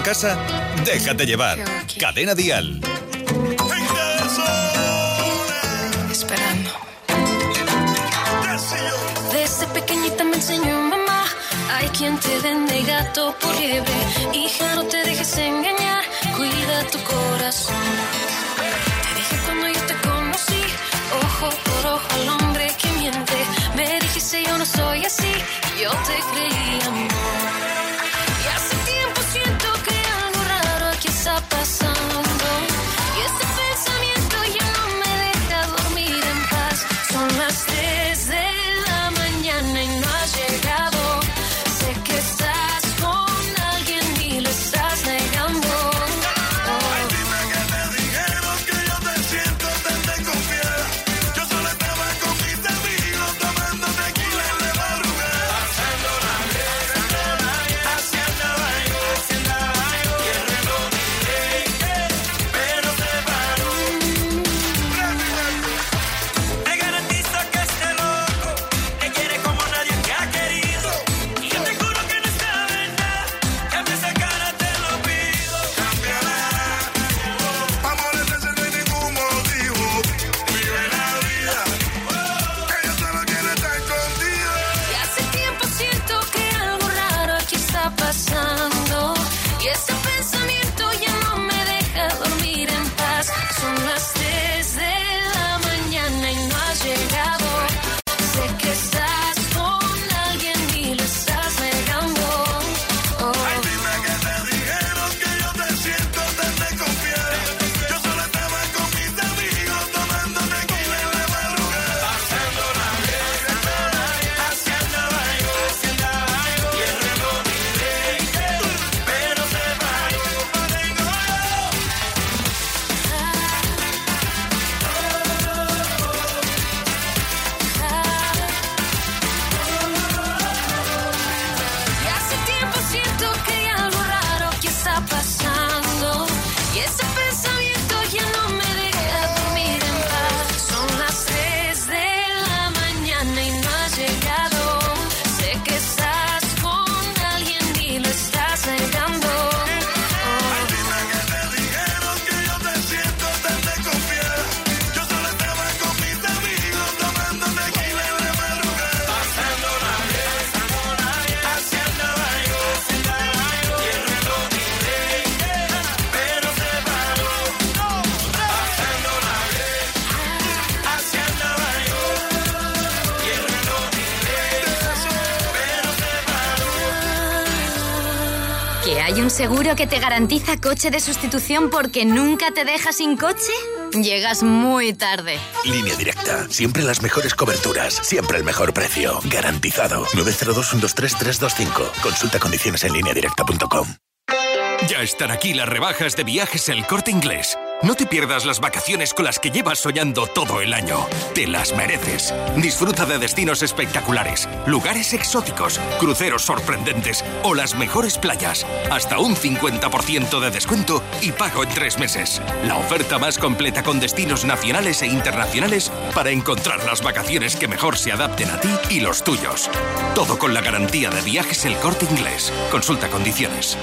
A casa? Déjate llevar. Cadena Dial. Esperando. Desde pequeñita me enseñó mamá. Hay quien te vende gato por liebre. Hija, no te dejes engañar. Cuida tu corazón. Te dije cuando yo te conocí. Ojo por ojo al hombre que miente. Me dijiste yo no soy así. Yo te creí amor. Seguro que te garantiza coche de sustitución porque nunca te deja sin coche? Llegas muy tarde. Línea directa. Siempre las mejores coberturas. Siempre el mejor precio. Garantizado. 902-123-325. Consulta condiciones en directa.com. Ya están aquí las rebajas de viajes El Corte Inglés. No te pierdas las vacaciones con las que llevas soñando todo el año. Te las mereces. Disfruta de destinos espectaculares, lugares exóticos, cruceros sorprendentes o las mejores playas. Hasta un 50% de descuento y pago en tres meses. La oferta más completa con destinos nacionales e internacionales para encontrar las vacaciones que mejor se adapten a ti y los tuyos. Todo con la garantía de viajes El Corte Inglés. Consulta condiciones.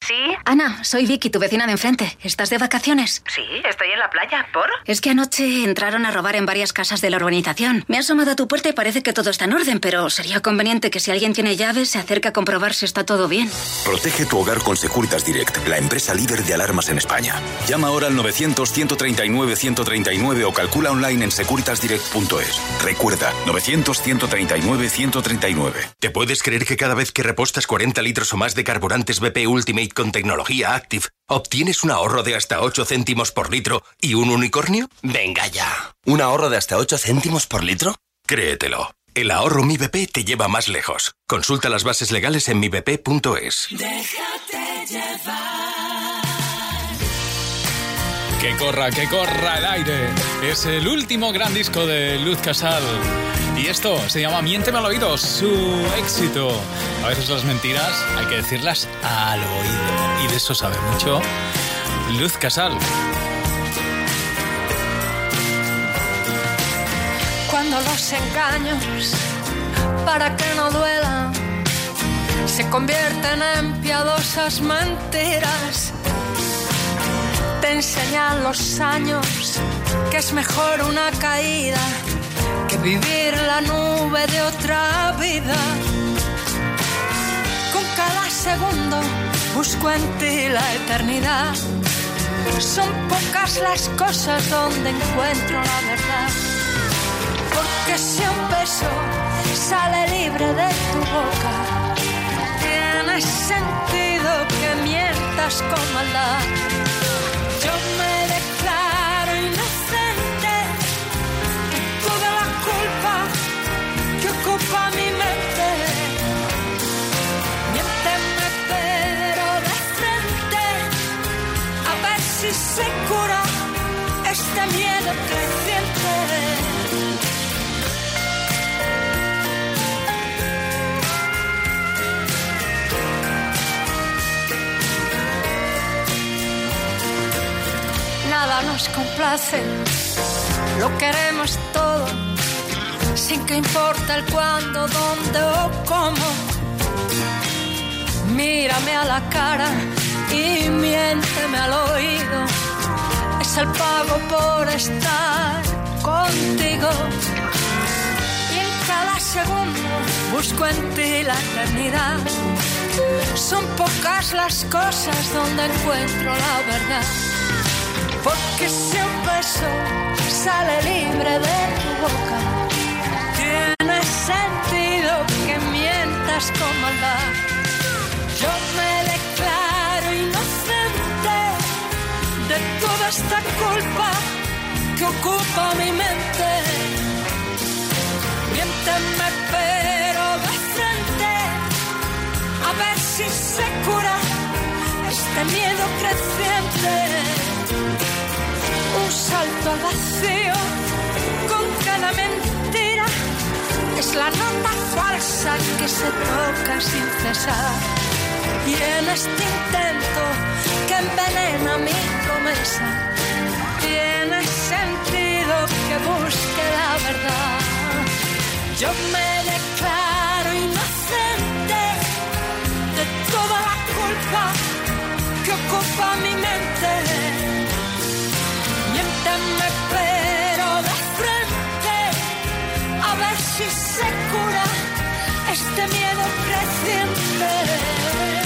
¿Sí? Ana, soy Vicky, tu vecina de enfrente. ¿Estás de vacaciones? Sí, estoy en la playa. ¿Por? Es que anoche entraron a robar en varias casas de la urbanización. Me ha asomado a tu puerta y parece que todo está en orden, pero sería conveniente que si alguien tiene llaves se acerque a comprobar si está todo bien. Protege tu hogar con Securitas Direct, la empresa líder de alarmas en España. Llama ahora al 900-139-139 o calcula online en securitasdirect.es. Recuerda, 900-139-139. ¿Te puedes creer que cada vez que repostas 40 litros o más de carburantes BP Ultimate con tecnología Active, obtienes un ahorro de hasta 8 céntimos por litro y un unicornio? Venga ya. ¿Un ahorro de hasta 8 céntimos por litro? Créetelo. El ahorro Mi BP te lleva más lejos. Consulta las bases legales en mibp.es. Déjate Que corra, que corra el aire. Es el último gran disco de Luz Casal. Y esto se llama Miénteme al oído, su éxito. A veces las mentiras hay que decirlas al oído. Y de eso sabe mucho Luz Casal. Cuando los engaños, para que no duelan, se convierten en piadosas mentiras. Te enseñan los años que es mejor una caída que vivir la nube de otra vida. Con cada segundo busco en ti la eternidad. Son pocas las cosas donde encuentro la verdad. Porque si un beso sale libre de tu boca, tiene sentido que mientas con maldad. Yo nos complace, lo queremos todo, sin que importe el cuándo, dónde o cómo. Mírame a la cara y miénteme al oído, es el pago por estar contigo. Y en cada segundo busco en ti la eternidad. Son pocas las cosas donde encuentro la verdad. Porque si un beso sale libre de tu boca, tiene sentido que mientas con maldad. Yo me declaro inocente de toda esta culpa que ocupa mi mente. Miénteme pero de frente, a ver si se cura este miedo creciente un salto al vacío con cada mentira. Es la nota falsa que se toca sin cesar. Y en este intento que envenena mi promesa, tiene sentido que busque la verdad. Yo me declaro inocente de toda la culpa que ocupa mi mente me pero de frente a ver si se cura este miedo creciente.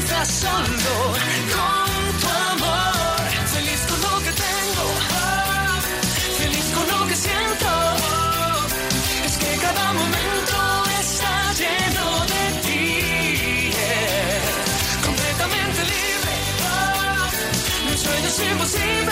solo con tu amor. Feliz con lo que tengo, feliz con lo que siento, es que cada momento está lleno de ti, completamente libre, sueños imposibles, soy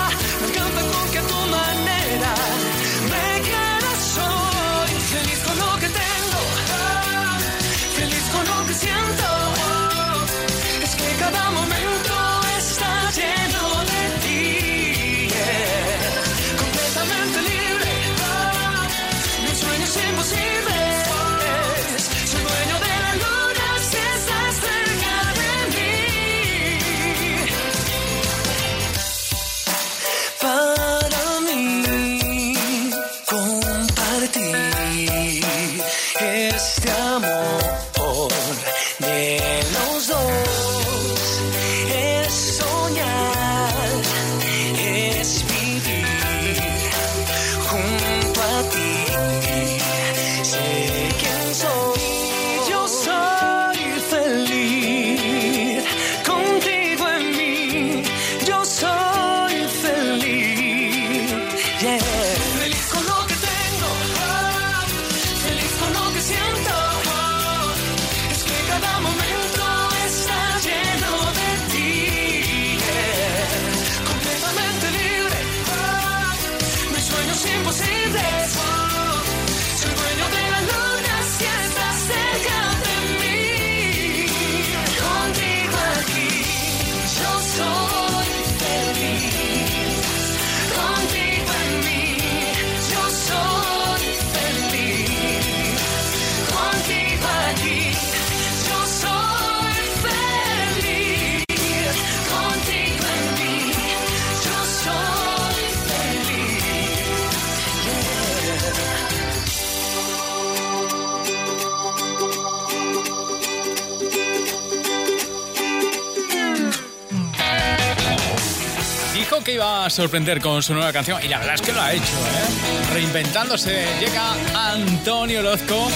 Sorprender con su nueva canción y la verdad es que lo ha hecho, ¿eh? Reinventándose. Llega Antonio Lozco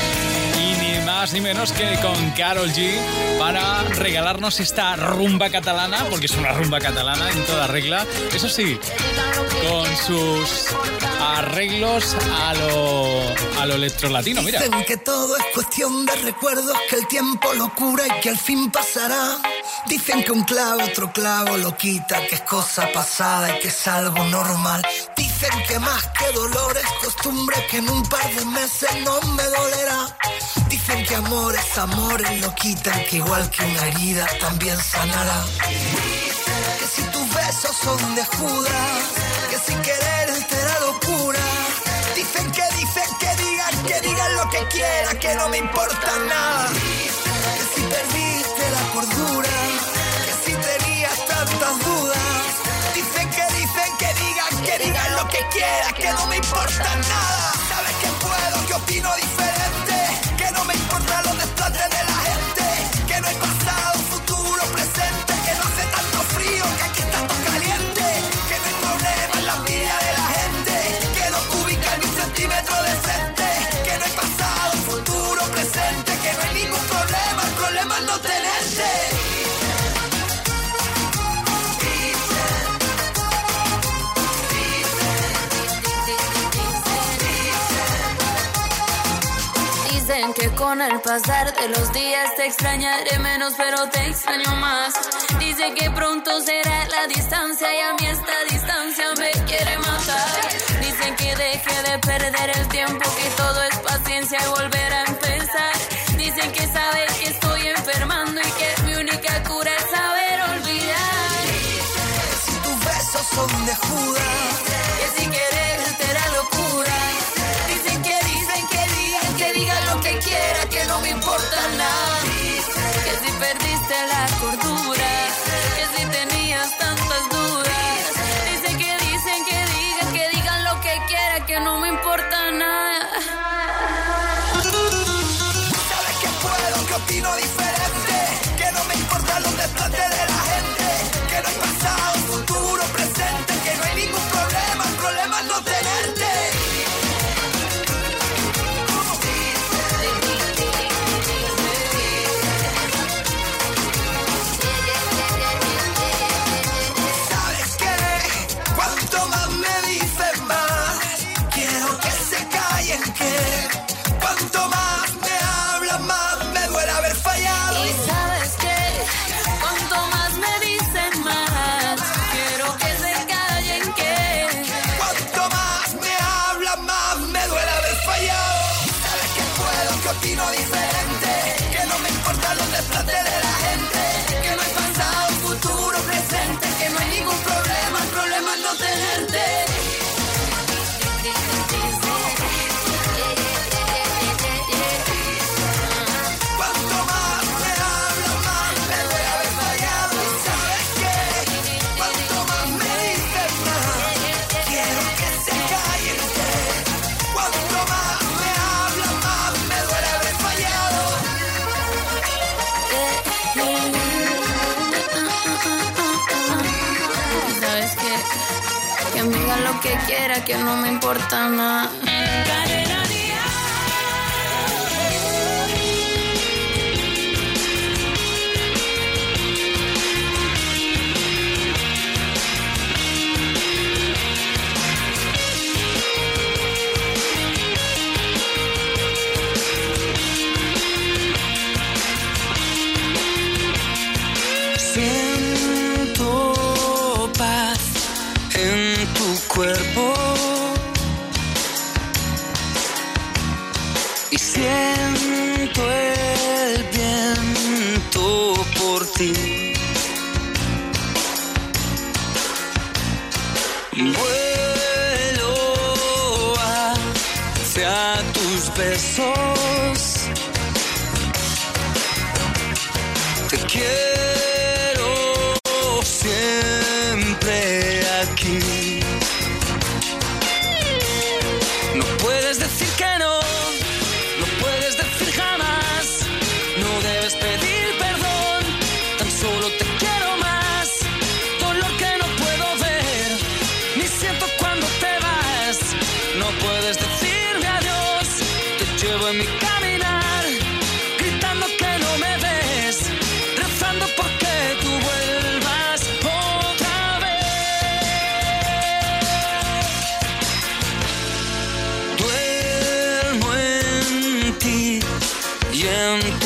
y ni más ni menos que con Carol G para regalarnos esta rumba catalana, porque es una rumba catalana en toda regla. Eso sí, con sus arreglos a lo, a lo electrolatino, mira. Dicen que todo es cuestión de recuerdos, que el tiempo lo cura y que al fin pasará. Dicen que un clavo otro clavo lo quita, que es cosa pasada y que es algo normal. Dicen que más que dolor es costumbre, que en un par de meses no me dolerá. Dicen que amor es amor y lo quitan, que igual que una herida también sanará. Que si tus besos son de Judas, que si querer te da locura. Dicen que dicen que digan, que digan lo que quieran, que no me importa nada. Dicen que dicen que digan, que digan lo que quieran, que no me importa nada. Sabes que puedo, que opino diferente, Dicen que con el pasar de los días te extrañaré menos, pero te extraño más. Dice que pronto será la distancia y a mí esta distancia me quiere matar. Dicen que deje de perder el tiempo, que todo es paciencia y volver a empezar. Dicen que sabe que estoy enfermando y que mi única cura es saber olvidar. Si tus besos son de Judas, que si quieres Que si perdiste la que quiera, que no me importa nada. don't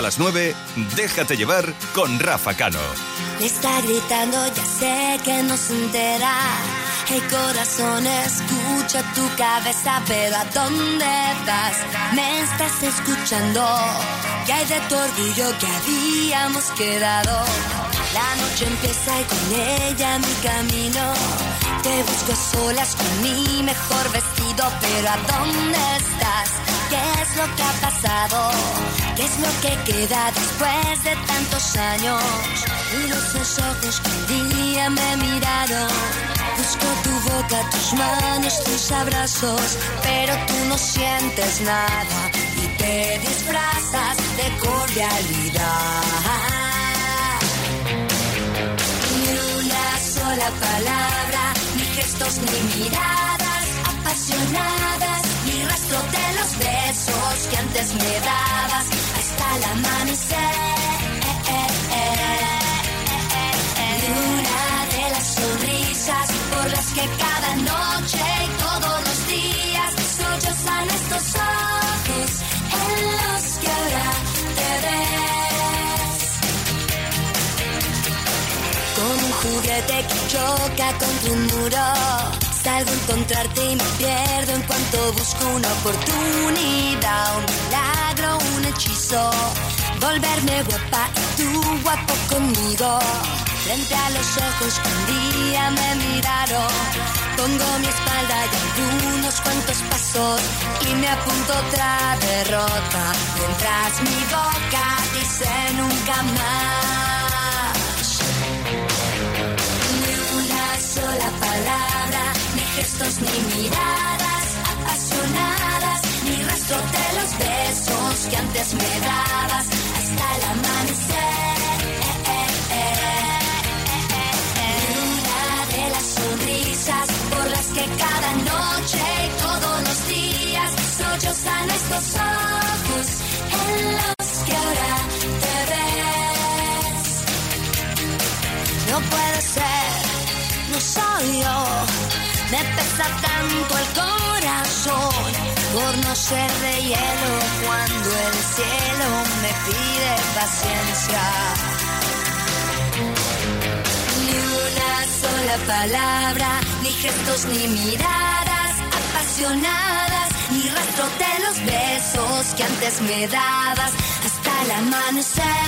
Hasta las 9, déjate llevar con Rafa Cano. Me está gritando, ya sé que no se entera. El corazón escucha tu cabeza, pero ¿a dónde vas? Me estás escuchando. Que hay de tu orgullo que habíamos quedado. La noche empieza y con ella mi camino. Te busco solas con mi mejor vestido, pero ¿a dónde estás? ¿Qué es lo que ha pasado? ¿Qué es lo que queda después de tantos años? Miro esos ojos que un día me miraron. Busco tu boca, tus manos, tus abrazos, pero tú no sientes nada y te disfrazas de cordialidad. Ni una sola palabra, ni gestos ni miradas apasionadas, ni rastro de los besos que antes me dabas hasta el amanecer. Ni una de las sonrisas por las que cada noche y todos los días sollozan estos ojos en los que ahora te ves. Como un juguete que choca contra un muro. Salgo a encontrarte y me pierdo en cuanto busco una oportunidad, un milagro, un hechizo. Volverme guapa y tú guapo conmigo. Frente a los ojos que un día me miraron. Pongo mi espalda y algunos cuantos pasos y me apunto otra derrota. Mientras mi boca dice nunca más. Gestos ni miradas apasionadas, ni rastro de los besos que antes me dabas hasta el amanecer. Ni una de las sonrisas por las que cada noche y todos los días sollozan estos ojos en los que ahora te ves. No puede ser, no soy yo. Me pesa tanto el corazón por no ser de hielo cuando el cielo me pide paciencia. Ni una sola palabra, ni gestos ni miradas apasionadas, ni rastro de los besos que antes me dabas hasta el amanecer.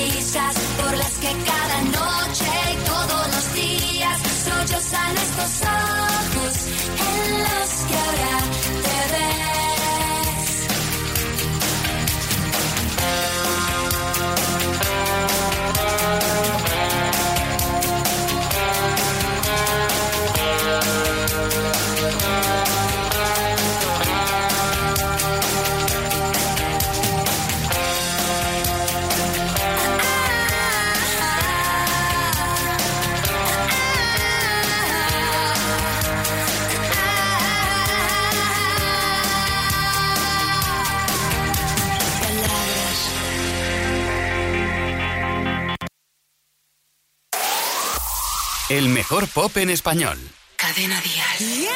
Por las que cada noche y todos los días sollozan estos ojos en los que ahora te ves. El mejor pop en español. Cadena Dial.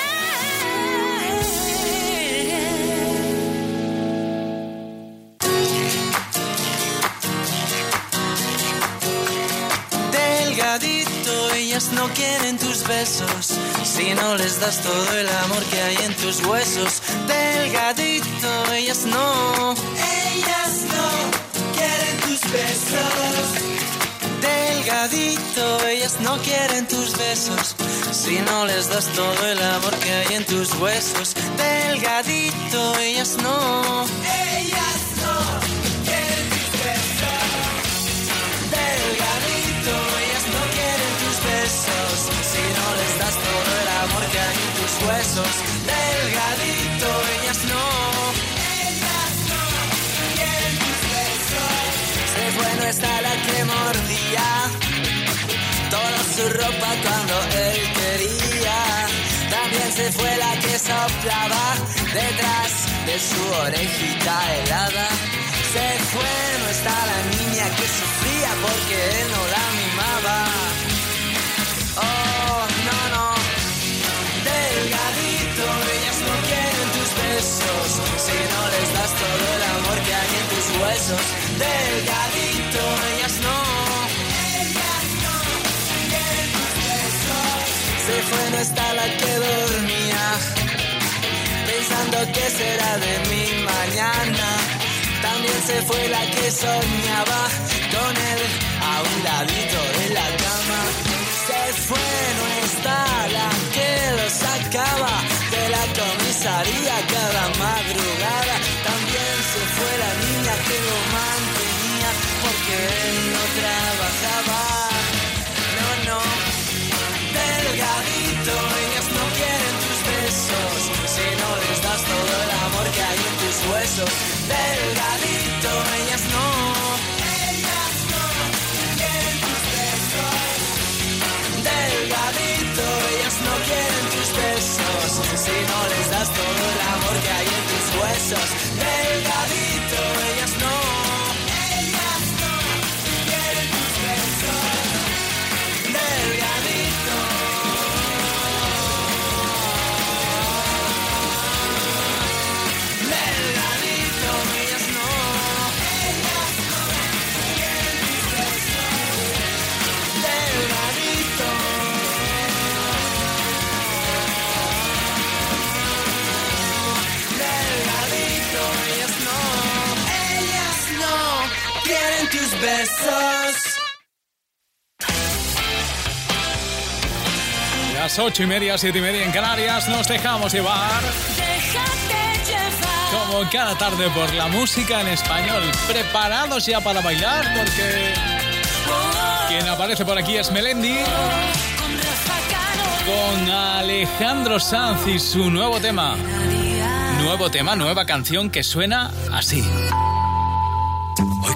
Delgadito, ellas no quieren tus besos si no les das todo el amor que hay en tus huesos. Delgadito, ellas no. Ellas no quieren tus besos. Delgadito, ellas no quieren tus besos si no les das todo el amor que hay en tus huesos. Delgadito, ellas no. Ellas no quieren tus besos. Delgadito, ellas no quieren tus besos si no les das todo el amor que hay en tus huesos. Delgadito, ellas no. Ellas no quieren tus besos. Se fue, no está la que mordía su ropa cuando él quería. También se fue la que soplaba detrás de su orejita helada. Se fue, no está la niña que sufría porque él no la mimaba. Oh, no, no. Delgadito, ellas no quieren tus besos. Si no les das todo el amor que hay en tus huesos. Delgadito, ellas Se fue, no está la que dormía. Pensando que será de mi mañana. También se fue la que soñaba con él Las ocho y media, siete y media en Canarias, nos dejamos llevar Déjate llevar. como cada tarde por la música en español. Preparados ya para bailar porque quien aparece por aquí es Melendi con Alejandro Sanz y su nuevo tema. Nuevo tema, nueva canción que suena así.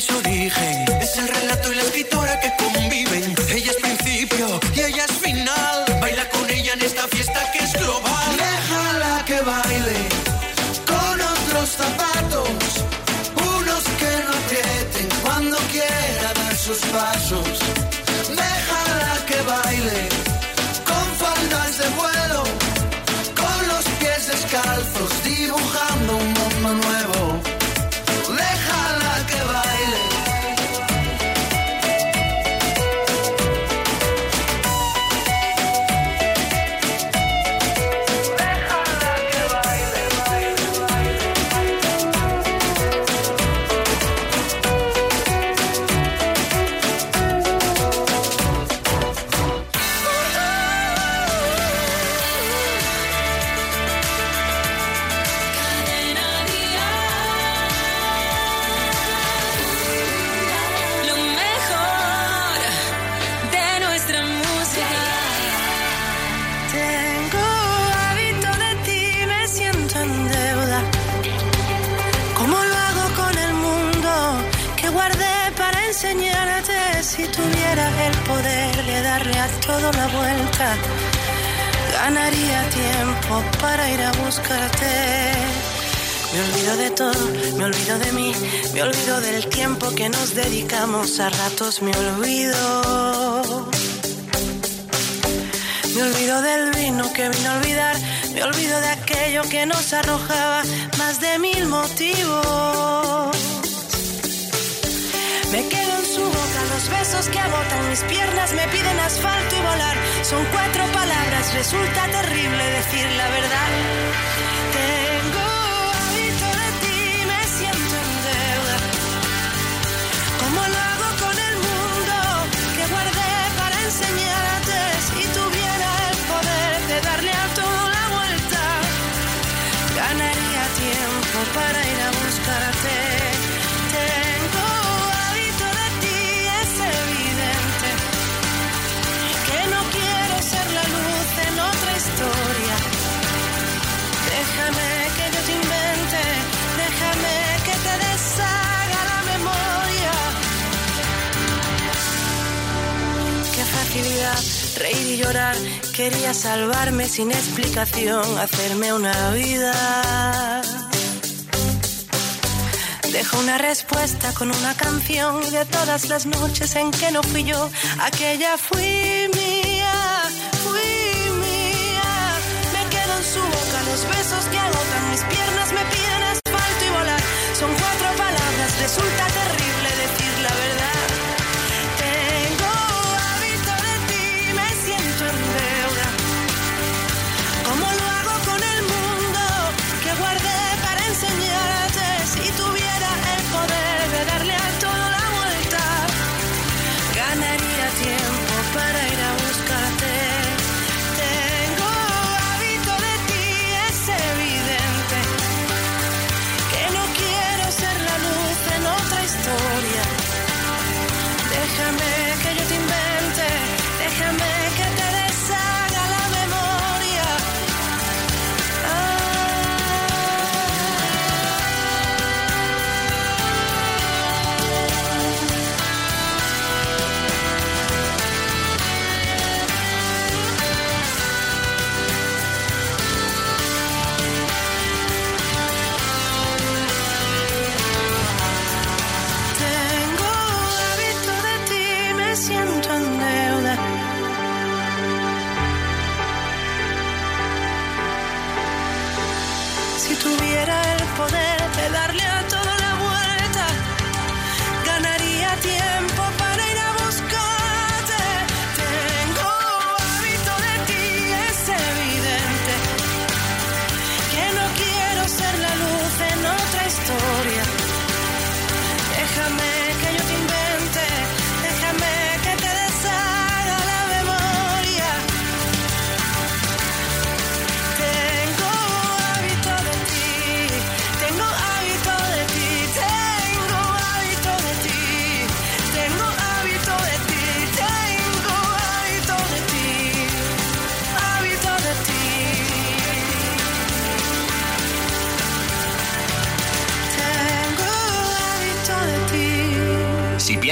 Es origen. Es el relato y la escritora que conviven. Ella es principio y ella es final. Baila con ella en esta fiesta que es global. Déjala que baile los zapatos, unos que no aprieten cuando quiera dar sus pasos. Déjala que baile con faldas de vuelo, con los pies descalzos, dibujando un del tiempo que nos dedicamos, a ratos me olvido. Me olvido del vino que vino a olvidar, me olvido de aquello que nos arrojaba más de mil motivos. Me quedo en su boca, los besos que agotan mis piernas me piden asfalto y volar. Son cuatro palabras, resulta terrible decir la verdad. Qué facilidad reír y llorar, quería salvarme sin explicación, hacerme una vida. Dejo una respuesta con una canción de todas las noches en que no fui yo, aquella fui mía, fui mía. Me quedo en su boca los besos que agotan mis piernas, me piden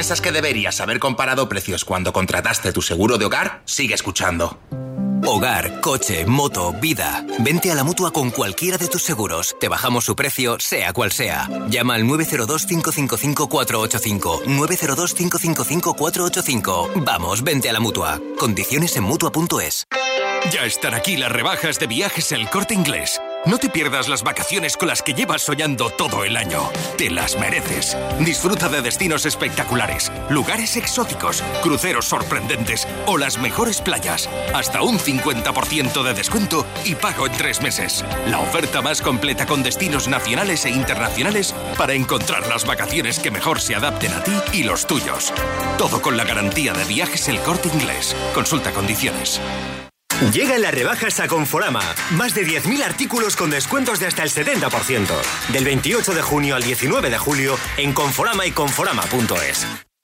piensas que deberías haber comparado precios cuando contrataste tu seguro de hogar, sigue escuchando. Hogar, coche, moto, vida. Vente a la mutua con cualquiera de tus seguros. Te bajamos su precio, sea cual sea. Llama al 902-555-485. 902-555-485. Vamos, vente a la mutua. Condiciones en mutua.es. Ya están aquí las rebajas de viajes El Corte Inglés. No te pierdas las vacaciones con las que llevas soñando todo el año. Te las mereces. Disfruta de destinos espectaculares, lugares exóticos, cruceros sorprendentes o las mejores playas. Hasta un 50% de descuento y pago en tres meses. La oferta más completa con destinos nacionales e internacionales para encontrar las vacaciones que mejor se adapten a ti y los tuyos. Todo con la garantía de viajes El Corte Inglés. Consulta condiciones. Llegan las rebajas a Conforama. Más de 10.000 artículos con descuentos de hasta el 70%. Del 28 de junio al 19 de julio en Conforama y Conforama.es.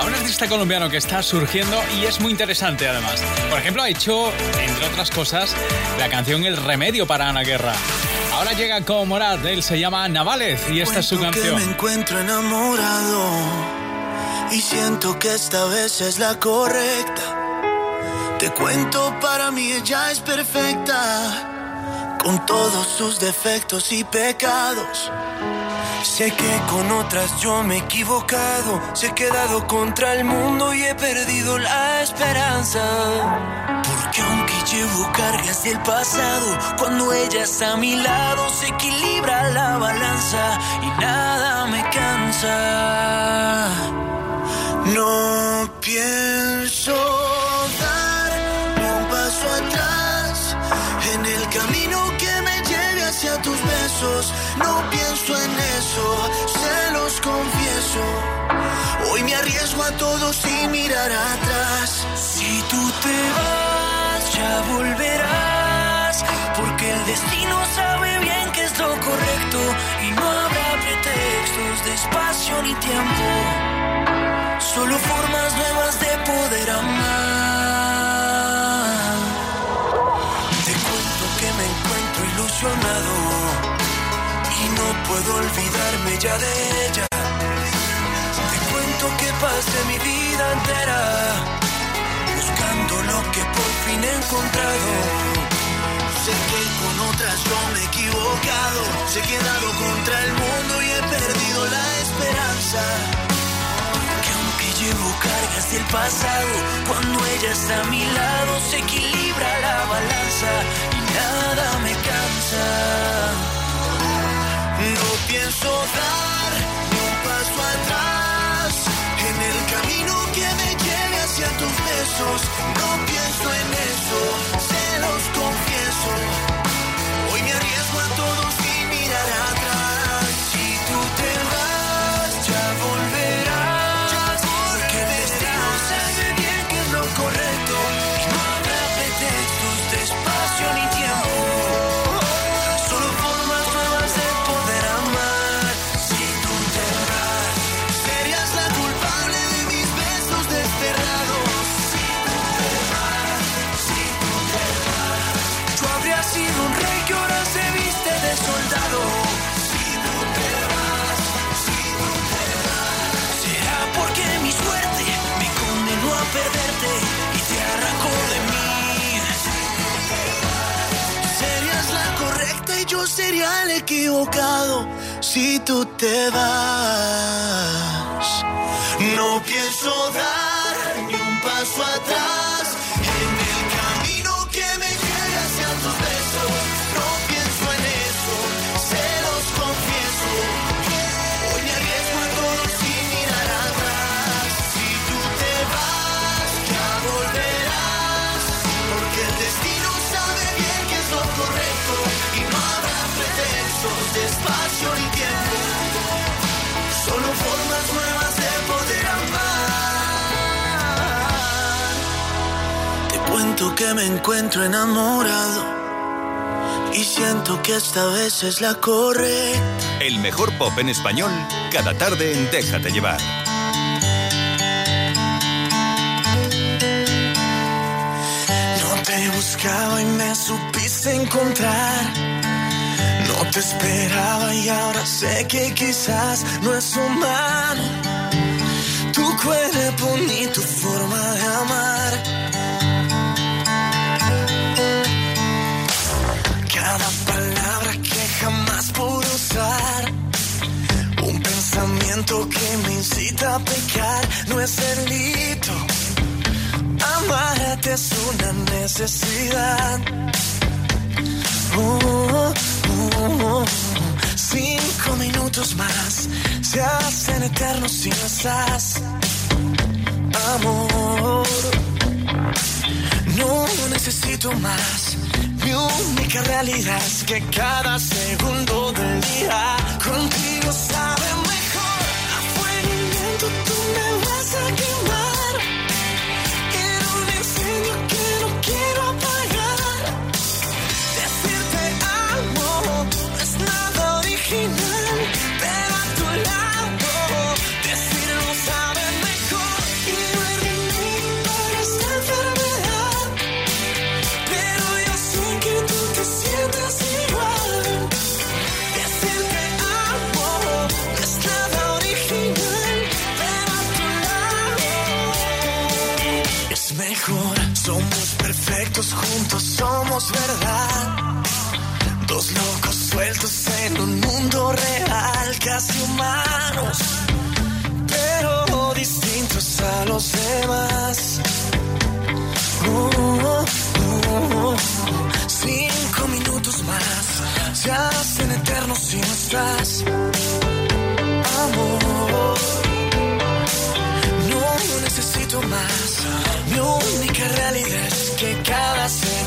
a un artista colombiano que está surgiendo y es muy interesante además. Por ejemplo, ha hecho, entre otras cosas, la canción El Remedio para Ana Guerra. Ahora llega con Morat, él se llama Navales y esta es su Cuento que canción. me encuentro enamorado y siento que esta vez es la correcta. Te cuento, para mí ella es perfecta, con todos sus defectos y pecados. Sé que con otras yo me he equivocado, se he quedado contra el mundo y he perdido la esperanza. Porque aunque llevo cargas del pasado, cuando ella está a mi lado se equilibra la balanza y nada me cansa. No pienso dar un paso atrás en el camino que me lleve hacia tus besos. No pienso a todo sin mirar atrás. Si tú te vas, ya volverás. Porque el destino sabe bien que es lo correcto. Y no habrá pretextos de espacio ni tiempo. Solo formas nuevas de poder amar. Te cuento que me encuentro ilusionado y no puedo olvidarme ya de ella. Que pasé mi vida entera buscando lo que por fin he encontrado. Sé que con otras yo me he equivocado, se he quedado contra el mundo y he perdido la esperanza. Que aunque llevo cargas del pasado, cuando ella está a mi lado se equilibra la balanza y nada me cansa. No pienso dar el camino que me lleve hacia tus besos. No pienso en eso, se los confieso. Hoy me arriesgo a todo sería el equivocado si tú te vas. No pienso dar ni un paso atrás Que me encuentro enamorado y siento que esta vez es la correcta. El mejor pop en español, cada tarde en Déjate llevar. No te buscaba y me supiste encontrar. No te esperaba y ahora sé que quizás no es humano. Tu cuerpo ni tu forma de amar. Pensamiento que me incita a pecar. No es delito. Amarte es una necesidad. Oh, oh, oh. Cinco minutos más se hacen eternos si no estás. Amor, no necesito más. Mi única realidad es que cada segundo del día contigo sabe quiero juntos, somos verdad. Dos locos sueltos en un mundo real, casi humanos, pero distintos a los demás. Oh, oh. Cinco minutos más se hacen eternos si no estás. Amor, no necesito más. Mi única realidad cada segundo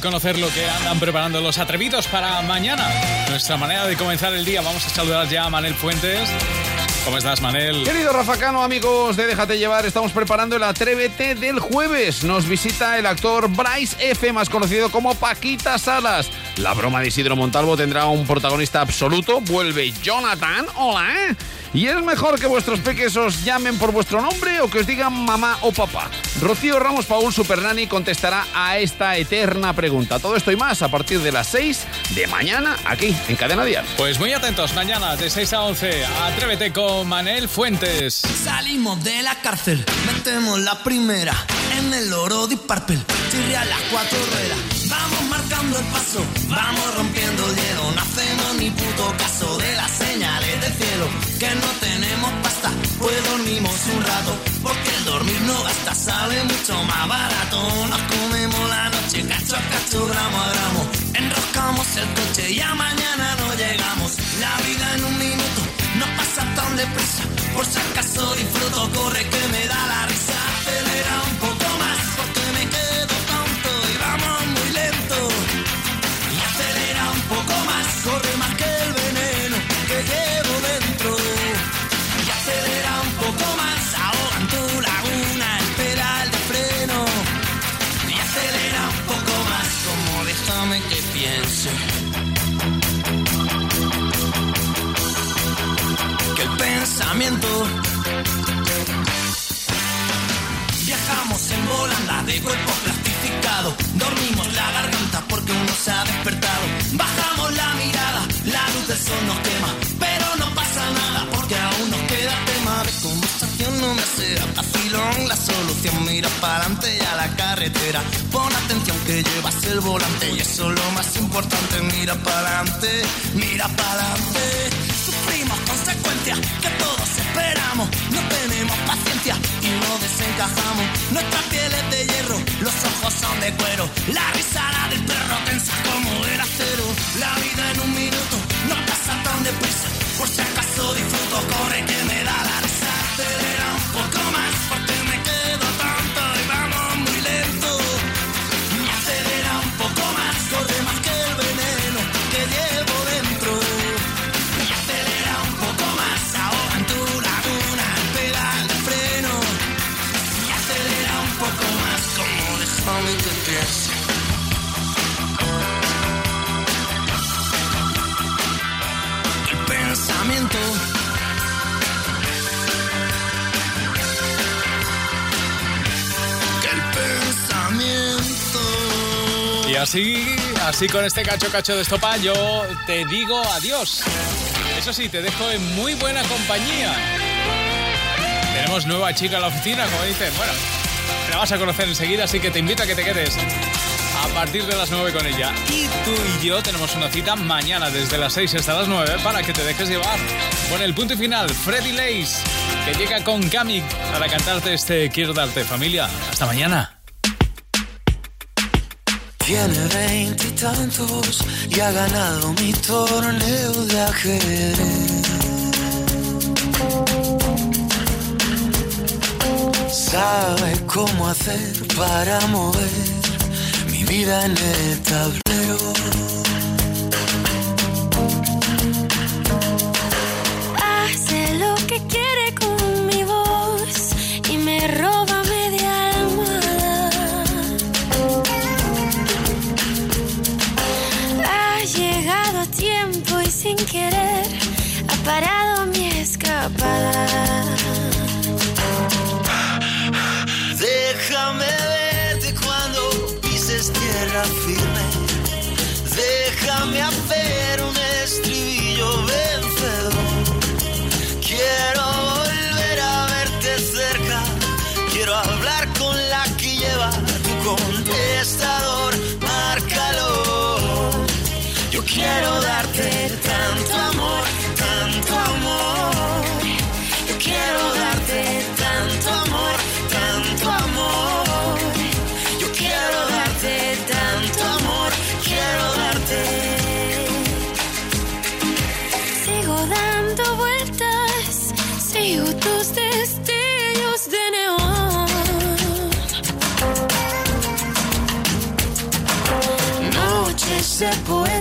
conocer lo que andan preparando los atrevidos para mañana. Nuestra manera de comenzar el día. Vamos a saludar ya a Manel Fuentes. ¿Cómo estás, Manel? Querido Rafa Cano, amigos de Déjate Llevar, estamos preparando el Atrévete del jueves. Nos visita el actor Bryce F., más conocido como Paquita Salas. La broma de Isidro Montalvo tendrá un protagonista absoluto. Vuelve Jonathan. Hola. Y es mejor que vuestros peques os llamen por vuestro nombre o que os digan mamá o papá. Rocío Ramos Paul Supernani contestará a esta eterna pregunta. Todo esto y más a partir de las 6 de mañana aquí en Cadena Dial. Pues muy atentos, mañana de 6 a 11, atrévete con Manel Fuentes. Salimos de la cárcel, metemos la primera en el oro de Purple, chirria las cuatro ruedas. Vamos marcando el paso, vamos rompiendo el hielo. No hacemos ni puto caso de Que no tenemos pasta, pues dormimos un rato. porque el dormir no gasta, sale mucho más barato. Nos comemos la noche cacho a cacho, gramo a gramo. Enroscamos el coche y a mañana no llegamos. La vida en un minuto no pasa tan deprisa. Por si acaso disfruto, corre que me da la risa. Viajamos en volanda de cuerpo plastificado. Dormimos la garganta porque uno se ha despertado. Bajamos la mirada, la luz del sol nos quema. Pero no pasa nada porque aún nos queda tema de conversación. No me sea vacilón la solución. Mira para adelante y a la carretera. Pon atención que llevas el volante y eso es lo más importante. Mira para adelante, mira para adelante. Consecuencias que todos esperamos. No tenemos paciencia y no desencajamos. Nuestra piel es de hierro, los ojos son de cuero. La risa la del perro tensa como el acero. La vida en un minuto no pasa tan deprisa. Por si acaso disfruto, corre que me da así, así con este cacho cacho de estopa, yo te digo adiós. Eso sí, te dejo en muy buena compañía. Tenemos nueva chica en la oficina, como dicen. Bueno, la vas a conocer enseguida, así que te invito a que te quedes a partir de las 9 con ella. Y tú y yo tenemos una cita mañana desde las 6 hasta las 9 para que te dejes llevar. Con el punto y final, Freddy Lace, que llega con Kamik para cantarte este Quiero darte familia. Hasta mañana. Tiene veintitantos y ha ganado mi torneo de ajedrez. Sabe cómo hacer para mover mi vida en el tablero.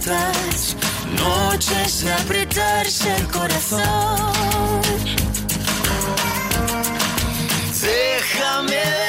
Noches de apretarse el corazón. Déjame verte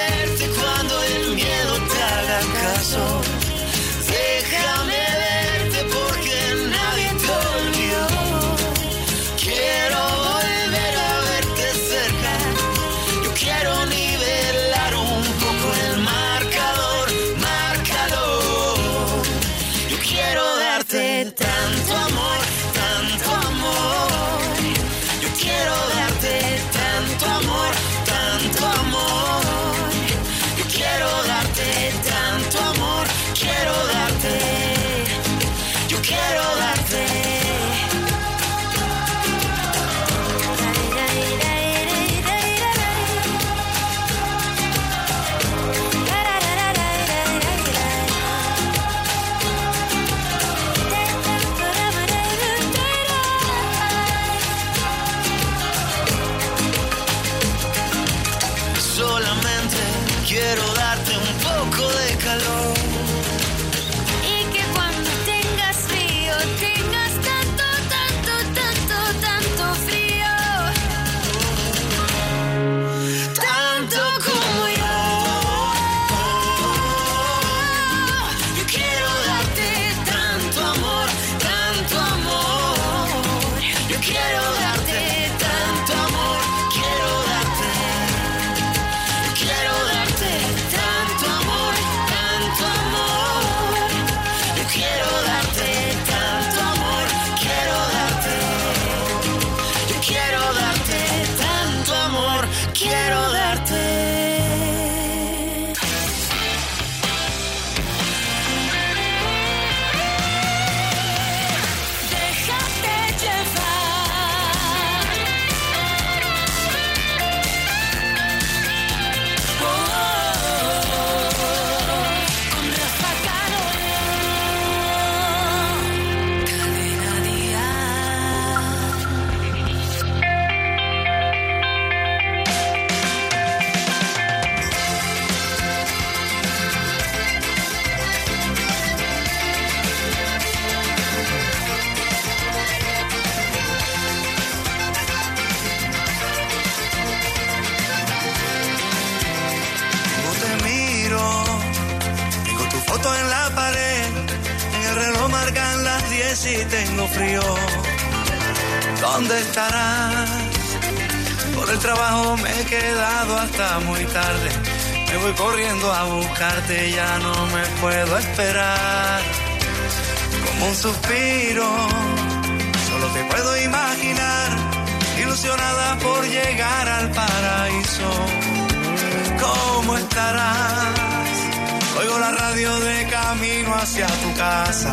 camino hacia tu casa.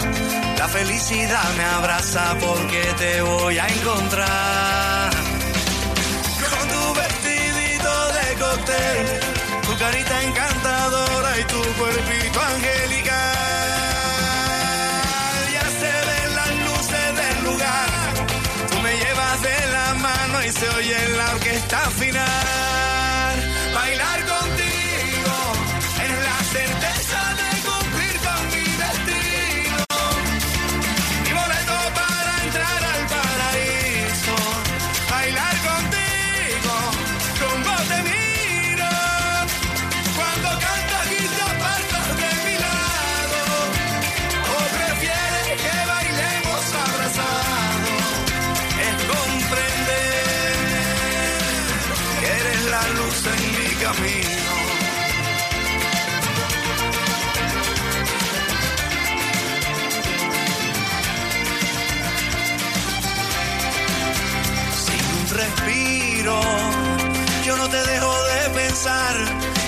La felicidad me abraza porque te voy a encontrar. Con tu vestidito de cóctel, tu carita encantadora y tu cuerpito angelical. Ya se ven las luces del lugar. Tú me llevas de la mano y se oye en la orquesta final. Bailar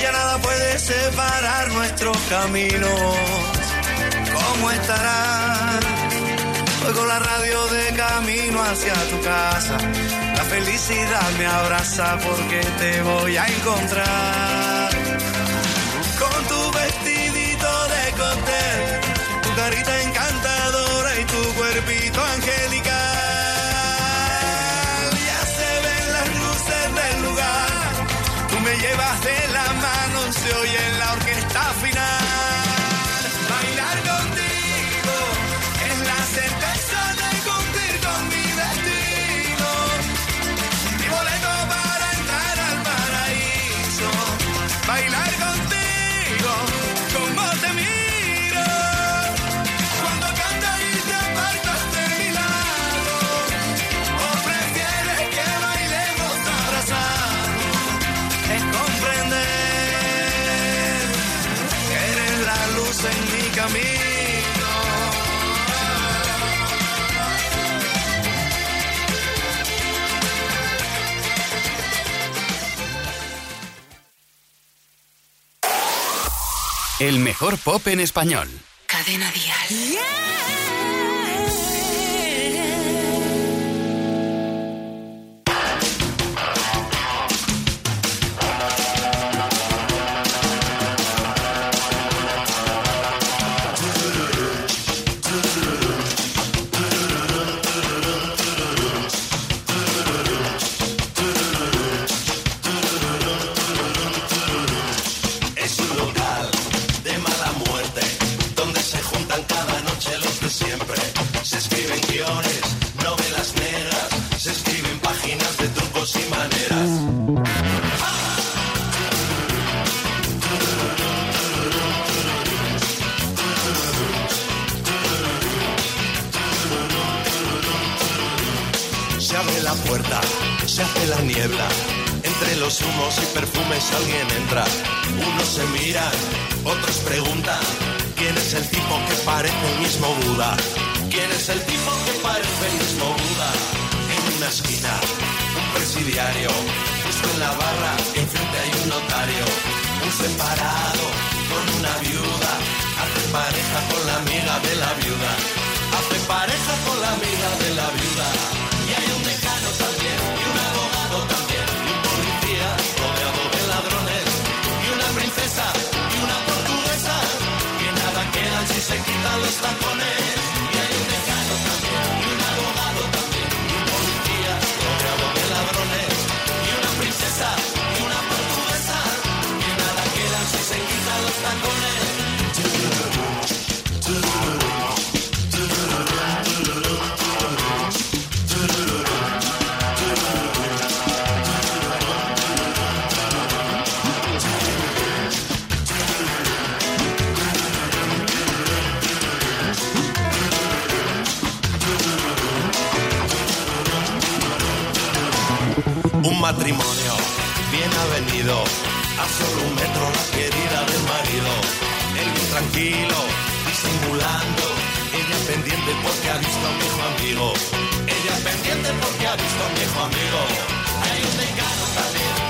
ya nada puede separar nuestros caminos. ¿Cómo estarás? Oigo la radio de camino hacia tu casa. La felicidad me abraza porque te voy a encontrar. Con tu vestidito de cóctel, tu carita encantadora y tu cuerpito angelical. Me llevas de la mano, se oye en la orquesta final. El mejor pop en español. Cadena Dial. Es humos y perfumes alguien entra. Unos se miran, otros preguntan. ¿Quién es el tipo que parece el mismo Buda? ¿Quién es el tipo que parece el mismo Buda? En una esquina, un presidiario. Justo en la barra, enfrente hay un notario. Un separado con una viuda. Hace pareja con la amiga de la viuda. Hace pareja con la amiga de la viuda. Los tacones. Matrimonio bien avenido, a solo un metro la querida del marido. Él bien tranquilo, disimulando, ella pendiente porque ha visto a un viejo amigo. Ella pendiente porque ha visto a un viejo amigo. Hay un también